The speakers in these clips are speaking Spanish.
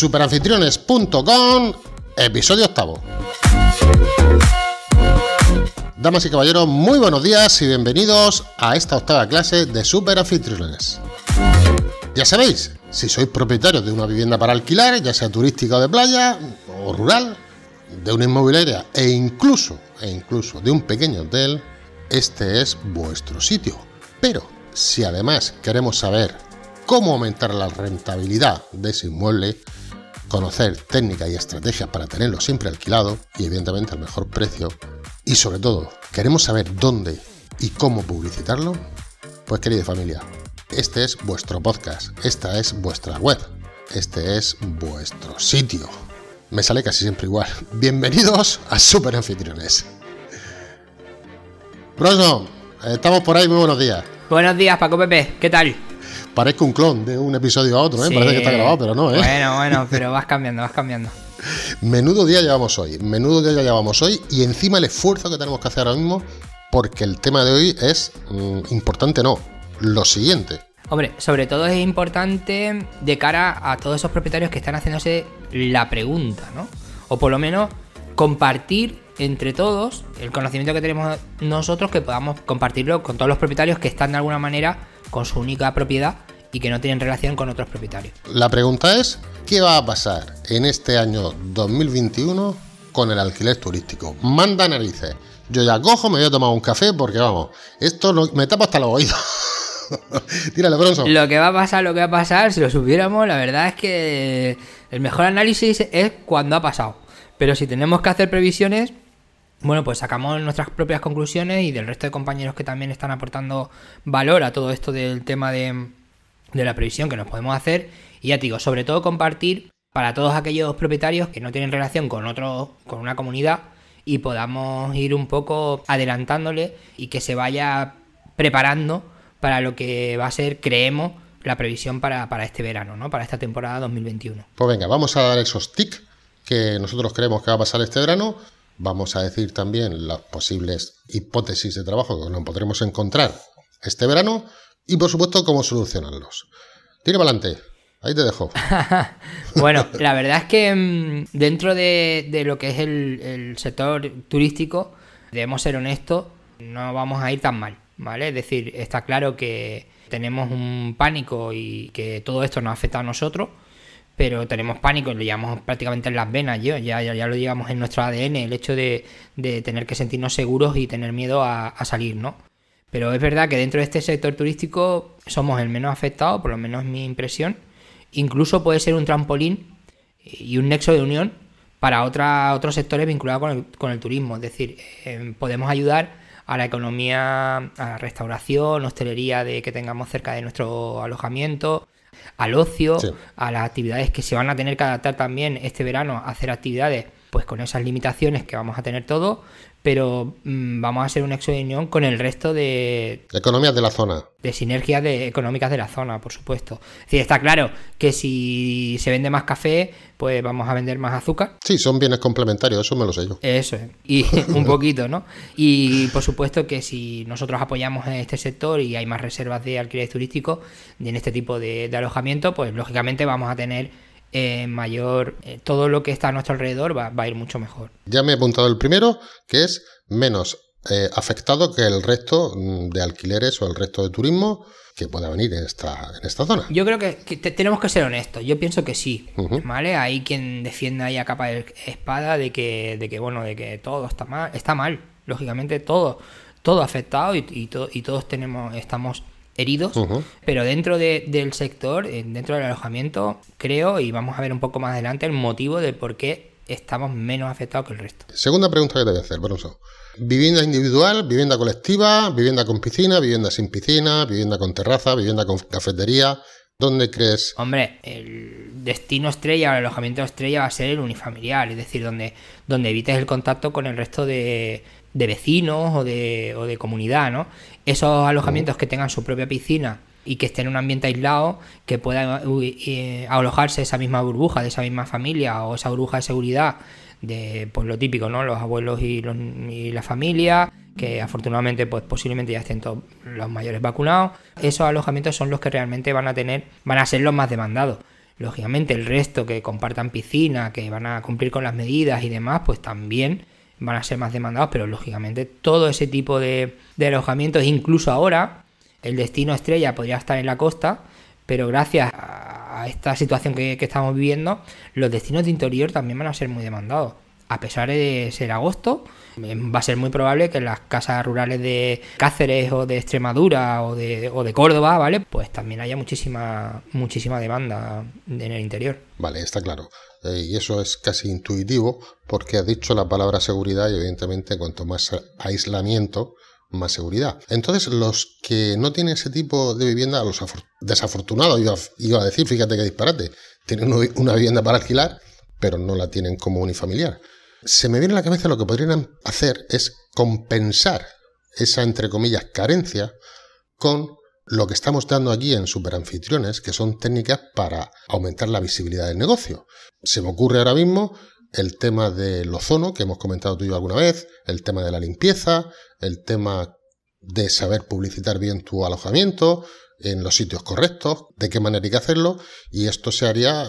superanfitriones.com, episodio octavo. Damas y caballeros, muy buenos días y bienvenidos a esta octava clase de Superanfitriones. Ya sabéis, si sois propietarios de una vivienda para alquilar, ya sea turística o de playa o rural, de una inmobiliaria e incluso, e incluso de un pequeño hotel, este es vuestro sitio. Pero si además queremos saber cómo aumentar la rentabilidad de ese inmueble, conocer técnicas y estrategias para tenerlo siempre alquilado y evidentemente al mejor precio, y sobre todo, queremos saber dónde y cómo publicitarlo, pues querida familia, este es vuestro podcast, esta es vuestra web, este es vuestro sitio. Me sale casi siempre igual. Bienvenidos a Super Anfitriones. Bruno, estamos por ahí, muy buenos días. Buenos días, Paco Pepe, ¿qué tal? Parezco un clon de un episodio a otro, ¿eh? Parece que está grabado, pero no, ¿eh? Bueno, bueno, pero vas cambiando, vas cambiando. Menudo día llevamos hoy, menudo día llevamos hoy y encima el esfuerzo que tenemos que hacer ahora mismo porque el tema de hoy es mm, importante, no, lo siguiente. Hombre, sobre todo es importante de cara a todos esos propietarios que están haciéndose la pregunta, ¿no? O por lo menos compartir entre todos el conocimiento que tenemos nosotros, que podamos compartirlo con todos los propietarios que están de alguna manera con su única propiedad y que no tienen relación con otros propietarios. La pregunta es, ¿qué va a pasar en este año 2021 con el alquiler turístico? Manda narices. Yo ya cojo, me voy a tomar un café porque vamos, esto me tapa hasta los oídos. Tírale, Bronson. Lo que va a pasar, lo que va a pasar, si lo supiéramos, la verdad es que el mejor análisis es cuando ha pasado. Pero si tenemos que hacer previsiones, bueno, pues sacamos nuestras propias conclusiones y del resto de compañeros que también están aportando valor a todo esto del tema de, de la previsión que nos podemos hacer. Y ya te digo, sobre todo compartir para todos aquellos propietarios que no tienen relación con otro, con una comunidad y podamos ir un poco adelantándole y que se vaya preparando para lo que va a ser, creemos, la previsión para, este verano, ¿no? Para esta temporada 2021. Pues venga, vamos a dar esos tics que nosotros creemos que va a pasar este verano. Vamos a decir también las posibles hipótesis de trabajo que nos podremos encontrar este verano y por supuesto cómo solucionarlos. Tira para adelante. Ahí te dejo. bueno, la verdad es que mm, dentro de, lo que es el sector turístico, debemos ser honestos, no vamos a ir tan mal. ¿vale? Es decir, está claro que tenemos un pánico y que todo esto nos afecta a nosotros, pero tenemos pánico, lo llevamos prácticamente en las venas, yo, ya, ya, lo llevamos en nuestro ADN, el hecho de, tener que sentirnos seguros y tener miedo a, salir, ¿no? Pero es verdad que dentro de este sector turístico somos el menos afectado, por lo menos mi impresión. Incluso puede ser un trampolín y un nexo de unión para otra, otros sectores vinculados con el, con el turismo. Es decir, eh, podemos ayudar a la economía, a la restauración, hostelería de que tengamos cerca de nuestro alojamiento, al ocio, a las actividades que se van a tener que adaptar también este verano a hacer actividades pues con esas limitaciones que vamos a tener todos, pero mm, vamos a hacer un nexo de unión con el resto de... Economías de la zona. De sinergias de, económicas de la zona, por supuesto. Es decir, está claro que si se vende más café, pues vamos a vender más azúcar. Sí, son bienes complementarios, eso me lo sé yo. Eso es, y un poquito, ¿no? Y por supuesto que si nosotros apoyamos en este sector y hay más reservas de alquiler turístico en este tipo de, de alojamiento, pues lógicamente vamos a tener eh, mayor, eh, todo lo que está a nuestro alrededor va, a ir mucho mejor. Ya me he apuntado el primero, que es menos eh, afectado que el resto mm, de alquileres o el resto de turismo que pueda venir en esta, en esta zona. Yo creo que, tenemos que ser honestos. Yo pienso que sí, ¿vale? Hay quien defienda ahí a capa de espada de que, de que, bueno, de que todo está mal. Está mal, lógicamente todo, todo afectado y, y, y todos tenemos, estamos heridos, pero dentro del sector, dentro del alojamiento, creo, y vamos a ver un poco más adelante, el motivo de por qué estamos menos afectados que el resto. Segunda pregunta que te voy a hacer, Bronzo. Vivienda individual, vivienda colectiva, vivienda con piscina, vivienda sin piscina, vivienda con terraza, vivienda con cafetería. ¿Dónde crees? Hombre, el destino estrella el alojamiento estrella va a ser el unifamiliar, es decir, donde, donde evites el contacto con el resto de, de vecinos o de, o de comunidad, ¿no? Esos alojamientos que tengan su propia piscina y que estén en un ambiente aislado, que pueda eh, alojarse esa misma burbuja de esa misma familia o esa burbuja de seguridad de pues lo típico, ¿no? Los abuelos y, los, y la familia, que afortunadamente pues posiblemente ya estén todos los mayores vacunados. Esos alojamientos son los que realmente van a tener, van a ser los más demandados. Lógicamente el resto que compartan piscina, que van a cumplir con las medidas y demás, pues también van a ser más demandados, pero lógicamente todo ese tipo de, alojamientos, incluso ahora, el destino estrella podría estar en la costa, pero gracias a esta situación que, estamos viviendo, los destinos de interior también van a ser muy demandados. A pesar de ser agosto, va a ser muy probable que en las casas rurales de Cáceres o de Extremadura o de, o de Córdoba, ¿vale? Pues también haya muchísima, muchísima demanda en el interior. Vale, está claro. Eh, y eso es casi intuitivo porque ha dicho la palabra seguridad y evidentemente cuanto más aislamiento, más seguridad. Entonces, los que no tienen ese tipo de vivienda, los desafortunados, iba, a decir, fíjate que disparate, tienen una vivienda para alquilar, pero no la tienen como unifamiliar. Se me viene a la cabeza lo que podrían hacer es compensar esa, entre comillas, carencia con lo que estamos dando aquí en superanfitriones, que son técnicas para aumentar la visibilidad del negocio. Se me ocurre ahora mismo el tema del ozono, que hemos comentado tú y yo alguna vez, el tema de la limpieza, el tema de saber publicitar bien tu alojamiento en los sitios correctos, de qué manera hay que hacerlo, y esto se haría,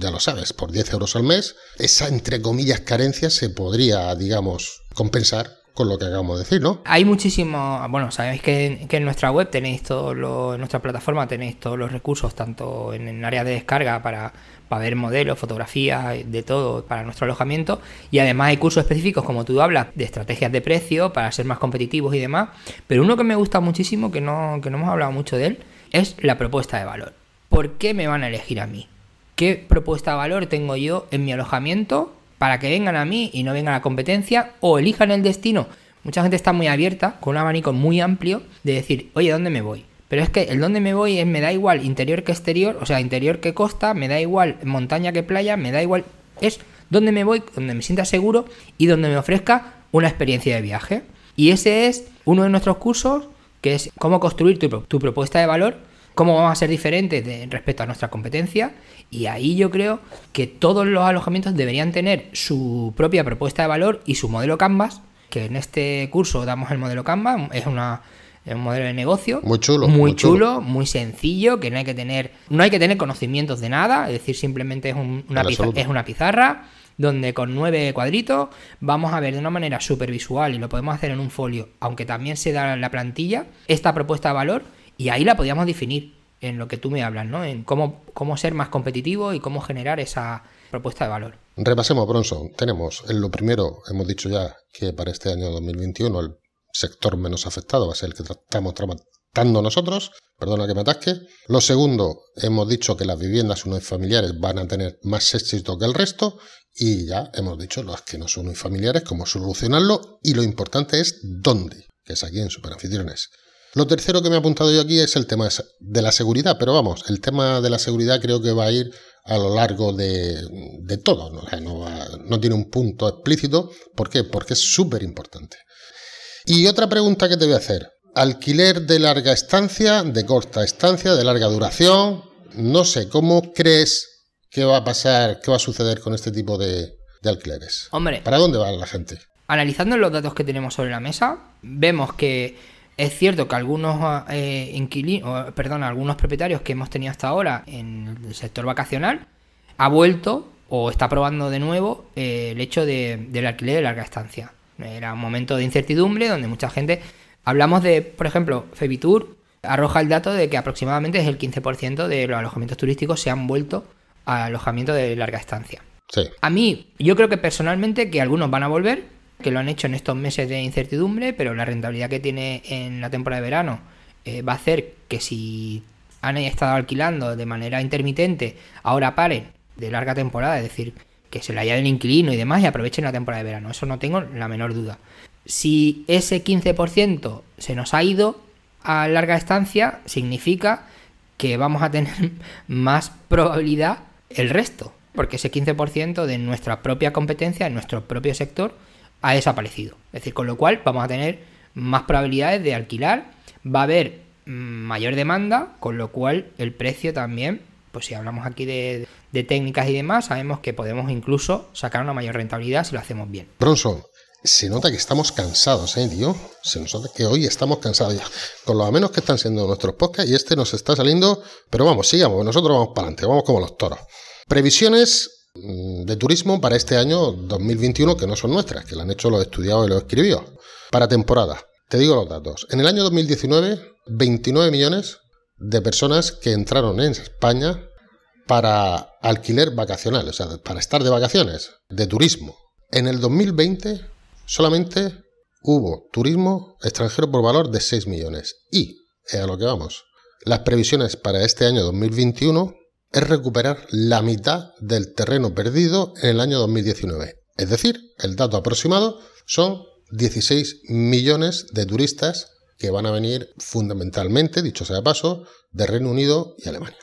ya lo sabes, por 10 euros al mes. Esa, entre comillas, carencia se podría, digamos, compensar con lo que acabamos de decir, ¿no? Hay muchísimo, bueno, sabéis que, en nuestra web tenéis todo lo, en nuestra plataforma tenéis todos los recursos, tanto en el área de descarga para para ver modelos, fotografías, de todo para nuestro alojamiento. Y además hay cursos específicos, como tú hablas, de estrategias de precio para ser más competitivos y demás. Pero uno que me gusta muchísimo, que no, que no hemos hablado mucho de él, es la propuesta de valor. ¿Por qué me van a elegir a mí? ¿Qué propuesta de valor tengo yo en mi alojamiento para que vengan a mí y no vengan a la competencia o elijan el destino? Mucha gente está muy abierta, con un abanico muy amplio, de decir, oye, ¿dónde me voy? Pero es que el donde me voy es, me da igual interior que exterior, o sea, interior que costa, me da igual montaña que playa, me da igual. Es donde me voy, donde me sienta seguro y donde me ofrezca una experiencia de viaje. Y ese es uno de nuestros cursos, que es cómo construir tu, propuesta de valor, cómo vamos a ser diferentes de, respecto a nuestra competencia. Y ahí yo creo que todos los alojamientos deberían tener su propia propuesta de valor y su modelo Canvas, que en este curso damos el modelo Canvas, es una es un modelo de negocio muy chulo, muy, chulo, muy sencillo, que no hay que tener, no hay que tener conocimientos de nada, es decir, simplemente es, una, es una pizarra donde con nueve cuadritos vamos a ver de una manera súper visual y lo podemos hacer en un folio, aunque también se da la plantilla, esta propuesta de valor y ahí la podríamos definir en lo que tú me hablas, ¿no? En cómo, cómo ser más competitivo y cómo generar esa propuesta de valor. Repasemos, Bronson. Tenemos, en lo primero, hemos dicho ya que para este año 2021 el sector menos afectado va a ser el que estamos tratando nosotros, perdona que me atasque. Lo segundo, hemos dicho que las viviendas unifamiliares van a tener más éxito que el resto y ya hemos dicho las que no son unifamiliares, cómo solucionarlo y lo importante es dónde, que es aquí en Superanfitriones. Lo tercero que me he apuntado yo aquí es el tema de la seguridad, pero vamos, el tema de la seguridad creo que va a ir a lo largo de, todo, ¿no? no tiene un punto explícito. ¿Por qué? Porque es súper importante. Y otra pregunta que te voy a hacer. Alquiler de larga estancia, de corta estancia, de larga duración. No sé, ¿cómo crees que va a pasar, qué va a suceder con este tipo de, alquileres? Hombre. ¿Para dónde va la gente? Analizando los datos que tenemos sobre la mesa, vemos que es cierto que algunos eh, inquilinos, perdón, algunos propietarios que hemos tenido hasta ahora en el sector vacacional ha vuelto o está probando de nuevo eh, el hecho del alquiler de larga estancia. Era un momento de incertidumbre donde mucha gente... Hablamos de, por ejemplo, Febitur arroja el dato de que aproximadamente es el 15% de los alojamientos turísticos se han vuelto a alojamiento de larga estancia. A mí, yo creo que personalmente que algunos van a volver, que lo han hecho en estos meses de incertidumbre, pero la rentabilidad que tiene en la temporada de verano eh, va a hacer que si han estado alquilando de manera intermitente, ahora paren de larga temporada, es decir, que se la haya del inquilino y demás y aprovechen la temporada de verano. Eso no tengo la menor duda. Si ese 15% se nos ha ido a larga estancia, significa que vamos a tener más probabilidad el resto, porque ese 15% de nuestra propia competencia, en nuestro propio sector, ha desaparecido. Es decir, con lo cual vamos a tener más probabilidades de alquilar, va a haber mayor demanda, con lo cual el precio también pues si hablamos aquí de, técnicas y demás, sabemos que podemos incluso sacar una mayor rentabilidad si lo hacemos bien. Bronson, se nota que estamos cansados, ¿eh, tío? Se nota que hoy estamos cansados ya. Con lo menos que están siendo nuestros podcasts y este nos está saliendo, pero vamos, sigamos, nosotros vamos para adelante, vamos como los toros. Previsiones de turismo para este año 2021 que no son nuestras, que lo han hecho los estudiados y los escribió. Para temporada, te digo los datos. En el año 2019, 29 millones de personas que entraron en España para alquiler vacacional, o sea, para estar de vacaciones, de turismo. En el 2020 solamente hubo turismo extranjero por valor de 6 millones. Y, a lo que vamos, las previsiones para este año 2021 es recuperar la mitad del terreno perdido en el año 2019. Es decir, el dato aproximado son 16 millones de turistas que van a venir fundamentalmente, dicho sea de paso, de Reino Unido y Alemania.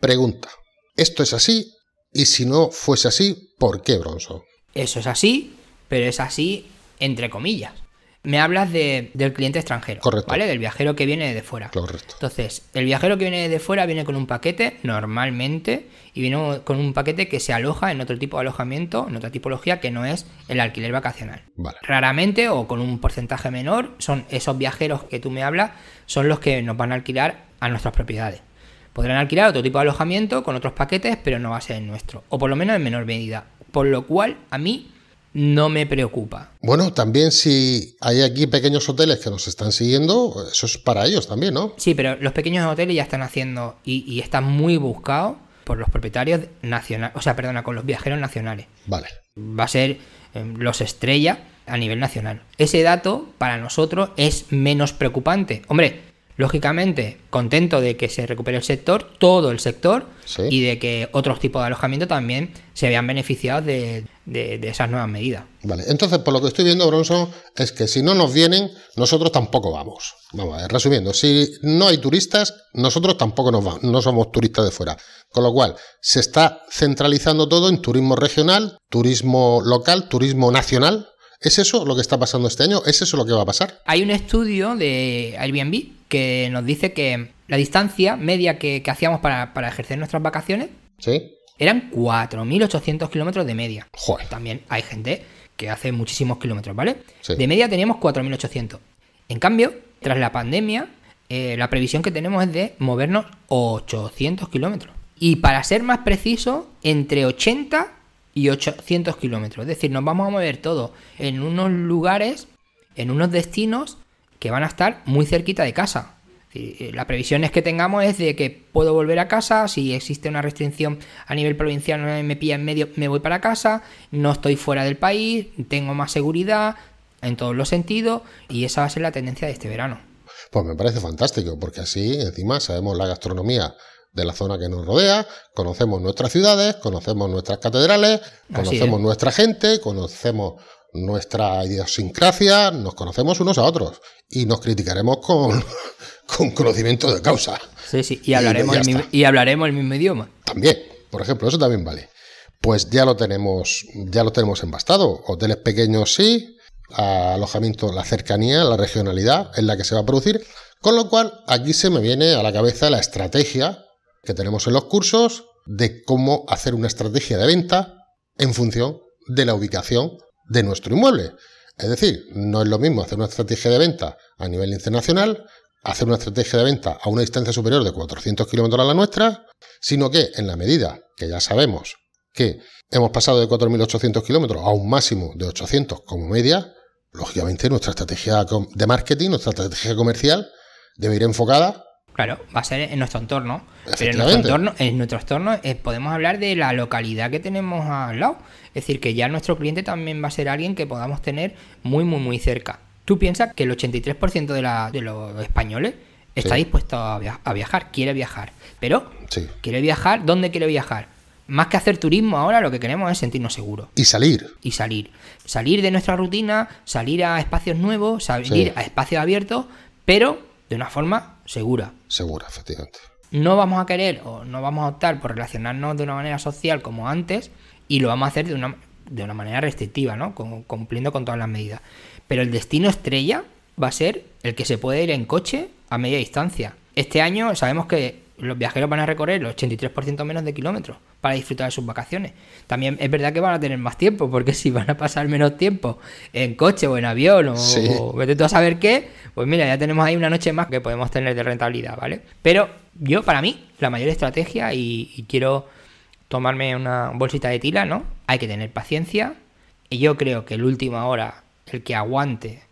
Pregunta, ¿esto es así? Y si no fuese así, ¿por qué, Bronson? Eso es así, pero es así entre comillas. Me hablas de, del cliente extranjero, Correcto. ¿vale? Del viajero que viene de fuera. Correcto. Entonces, el viajero que viene de fuera viene con un paquete normalmente y viene con un paquete que se aloja en otro tipo de alojamiento, en otra tipología que no es el alquiler vacacional. Vale. Raramente o con un porcentaje menor son esos viajeros que tú me hablas, son los que nos van a alquilar a nuestras propiedades. Podrán alquilar otro tipo de alojamiento con otros paquetes, pero no va a ser el nuestro, o por lo menos en menor medida. Por lo cual, a mí no me preocupa. Bueno, también si hay aquí pequeños hoteles que nos están siguiendo, eso es para ellos también, ¿no? Sí, pero los pequeños hoteles ya están haciendo y, y están muy buscados por los propietarios nacionales, o sea, perdona, con los viajeros nacionales. Vale. Va a ser eh, los estrella a nivel nacional. Ese dato para nosotros es menos preocupante. Hombre, lógicamente, contento de que se recupere el sector, todo el sector, Sí. y de que otros tipos de alojamiento también se vean beneficiados de, de- de esas nuevas medidas. Vale, entonces por lo que estoy viendo, Bronson, es que si no nos vienen, nosotros tampoco vamos. Vamos a ver, resumiendo, si no hay turistas, nosotros tampoco nos vamos, no somos turistas de fuera. Con lo cual, se está centralizando todo en turismo regional, turismo local, turismo nacional. ¿Es eso lo que está pasando este año? ¿Es eso lo que va a pasar? Hay un estudio de Airbnb que nos dice que la distancia media que, que hacíamos para, para ejercer nuestras vacaciones ¿Sí? Eran 4.800 kilómetros de media. Joder. También hay gente que hace muchísimos kilómetros, ¿vale? Sí. De media teníamos 4.800. En cambio, tras la pandemia, eh, la previsión que tenemos es de movernos 800 kilómetros. Y para ser más preciso, entre 80 y 800 kilómetros. Es decir, nos vamos a mover todo en unos lugares, en unos destinos que van a estar muy cerquita de casa. Eh, La previsión es que tengamos es de que puedo volver a casa, si existe una restricción a nivel provincial no me pilla en medio, me voy para casa, no estoy fuera del país, tengo más seguridad en todos los sentidos y esa va a ser la tendencia de este verano. Pues me parece fantástico, porque así encima sabemos la gastronomía de la zona que nos rodea, conocemos nuestras ciudades, conocemos nuestras catedrales, conocemos es. nuestra gente, conocemos nuestra idiosincrasia, nos conocemos unos a otros y nos criticaremos con, con conocimiento de causa. Sí, sí, y hablaremos, el mismo, y hablaremos el mismo idioma. También, por ejemplo, eso también vale. Pues ya lo tenemos, ya lo tenemos embastado. Hoteles pequeños sí, alojamiento, la cercanía, la regionalidad en la que se va a producir. Con lo cual, aquí se me viene a la cabeza la estrategia que tenemos en los cursos de cómo hacer una estrategia de venta en función de la ubicación de nuestro inmueble. Es decir, no es lo mismo hacer una estrategia de venta a nivel internacional, hacer una estrategia de venta a una distancia superior de 400 kilómetros a la nuestra, sino que en la medida que ya sabemos que hemos pasado de 4.800 kilómetros a un máximo de 800 como media, lógicamente nuestra estrategia de marketing, nuestra estrategia comercial debe ir enfocada. Claro, va a ser en nuestro entorno. Pero en nuestro entorno, en nuestro entorno eh, podemos hablar de la localidad que tenemos al lado. Es decir, que ya nuestro cliente también va a ser alguien que podamos tener muy, muy, muy cerca. Tú piensas que el 83% de, la- de los españoles está Sí. dispuesto a, via- a viajar, quiere viajar. Pero, Sí. ¿quiere viajar? ¿Dónde quiere viajar? Más que hacer turismo ahora, lo que queremos es sentirnos seguros Y salir. y salir. Salir de nuestra rutina, salir a espacios nuevos, salir Sí. a espacios abiertos, pero de una forma segura. Segura, efectivamente. No vamos a querer o no vamos a optar por relacionarnos de una manera social como antes y lo vamos a hacer de una, de una manera restrictiva, ¿no? Cumpliendo con todas las medidas. Pero el destino estrella va a ser el que se puede ir en coche a media distancia. Este año sabemos que los viajeros van a recorrer el 83% menos de kilómetros para disfrutar de sus vacaciones. También es verdad que van a tener más tiempo, porque si van a pasar menos tiempo en coche o en avión o, Sí. o vete tú a saber qué, pues mira, ya tenemos ahí una noche más que podemos tener de rentabilidad, ¿vale? Pero yo, para mí, la mayor estrategia, y, y quiero tomarme una bolsita de tila, ¿no? Hay que tener paciencia. Y yo creo que el última hora, el que aguante.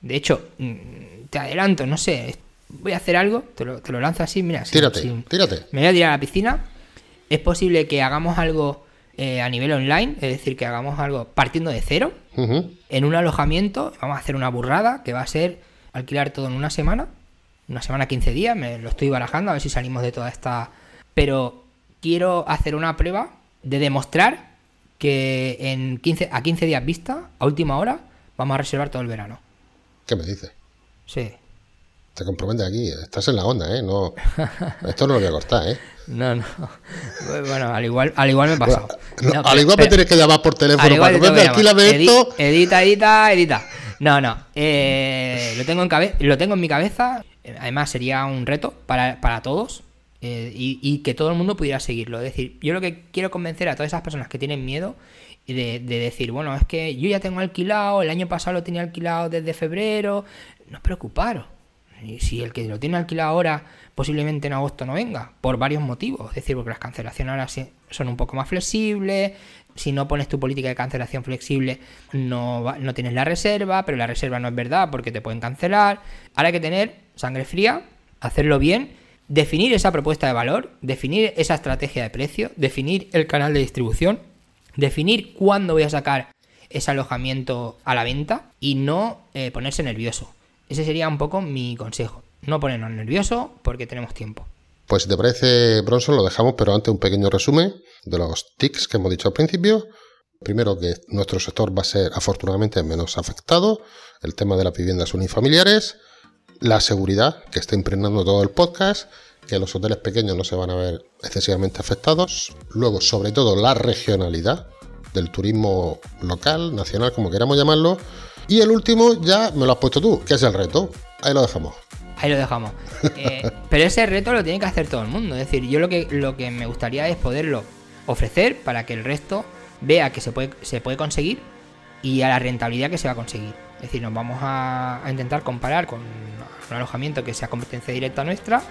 De hecho, mm, te adelanto, no sé, voy a hacer algo, te lo, te lo lanzo así, mira. Tírate, sin- tírate. me voy a tirar a la piscina. Es posible que hagamos algo eh, a nivel online, es decir, que hagamos algo partiendo de cero, en un alojamiento. Vamos a hacer una burrada que va a ser alquilar todo en una semana, una semana 15 días. Me lo estoy barajando a ver si salimos de toda esta. Pero quiero hacer una prueba de demostrar que en 15, a 15 días vista, a última hora, vamos a reservar todo el verano. ¿Qué me dices? Sí. Te comprometes aquí, estás en la onda, ¿eh? No, esto no lo voy a cortar, ¿eh? No, no. Bueno, al igual, al igual me he pasado. No, No, al pero- igual me pero- tienes que llamar por teléfono para que me llamar. esto. Edi- Edita, edita, edita. No, no. eh, lo tengo en cabe- lo tengo en mi cabeza. Además, sería un reto para, para todos. eh, y, y que todo el mundo pudiera seguirlo. Es decir, yo lo que quiero convencer a todas esas personas que tienen miedo y de, de decir, bueno, es que yo ya tengo alquilado, el año pasado lo tenía alquilado desde febrero. No os preocuparos. Y si el que lo tiene alquilado ahora, posiblemente en agosto no venga, por varios motivos. Es decir, porque las cancelaciones ahora son un poco más flexibles. Si no pones tu política de cancelación flexible, no, no tienes la reserva, pero la reserva no es verdad porque te pueden cancelar. Ahora hay que tener sangre fría, hacerlo bien, definir esa propuesta de valor, definir esa estrategia de precio, definir el canal de distribución, definir cuándo voy a sacar ese alojamiento a la venta y no eh, ponerse nervioso. Ese sería un poco mi consejo. No ponernos nerviosos porque tenemos tiempo. Pues si te parece, Bronson, lo dejamos, pero antes un pequeño resumen de los tics que hemos dicho al principio. Primero, que nuestro sector va a ser afortunadamente menos afectado. El tema de las viviendas unifamiliares. La seguridad, que está impregnando todo el podcast. Que los hoteles pequeños no se van a ver excesivamente afectados. Luego, sobre todo, la regionalidad del turismo local, nacional, como queramos llamarlo. Y el último, ya me lo has puesto tú, que es el reto. Ahí lo dejamos. Ahí lo dejamos. Eh, pero ese reto lo tiene que hacer todo el mundo. Es decir, yo lo que, lo que me gustaría es poderlo ofrecer para que el resto vea que se puede, se puede conseguir y a la rentabilidad que se va a conseguir. Es decir, nos vamos a, a intentar comparar con un alojamiento que sea competencia directa nuestra.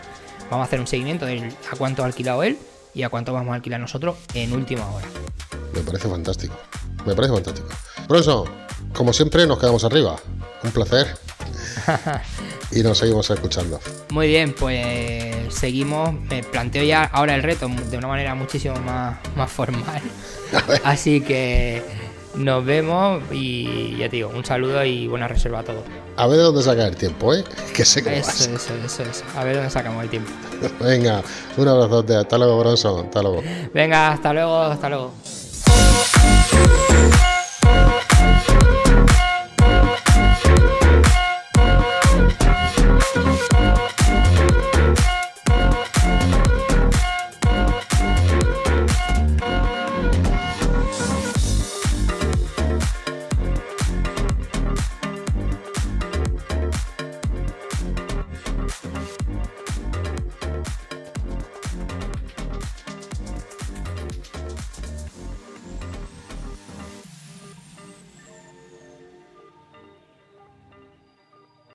Vamos a hacer un seguimiento de a cuánto ha alquilado él y a cuánto vamos a alquilar nosotros en última hora. Me parece fantástico. Me parece fantástico. Bronson, como siempre, nos quedamos arriba. Un placer. y nos seguimos escuchando. Muy bien, pues seguimos. Me planteo ya ahora el reto de una manera muchísimo más, más formal. Así que nos vemos y ya te digo, un saludo y buena reserva a todos. A ver de dónde saca el tiempo, ¿eh? Que sé que Eso, vas. eso, eso, eso. A ver dónde sacamos el tiempo. Venga, un abrazote. Hasta luego, Bronson. Hasta luego. Venga, hasta luego, hasta luego.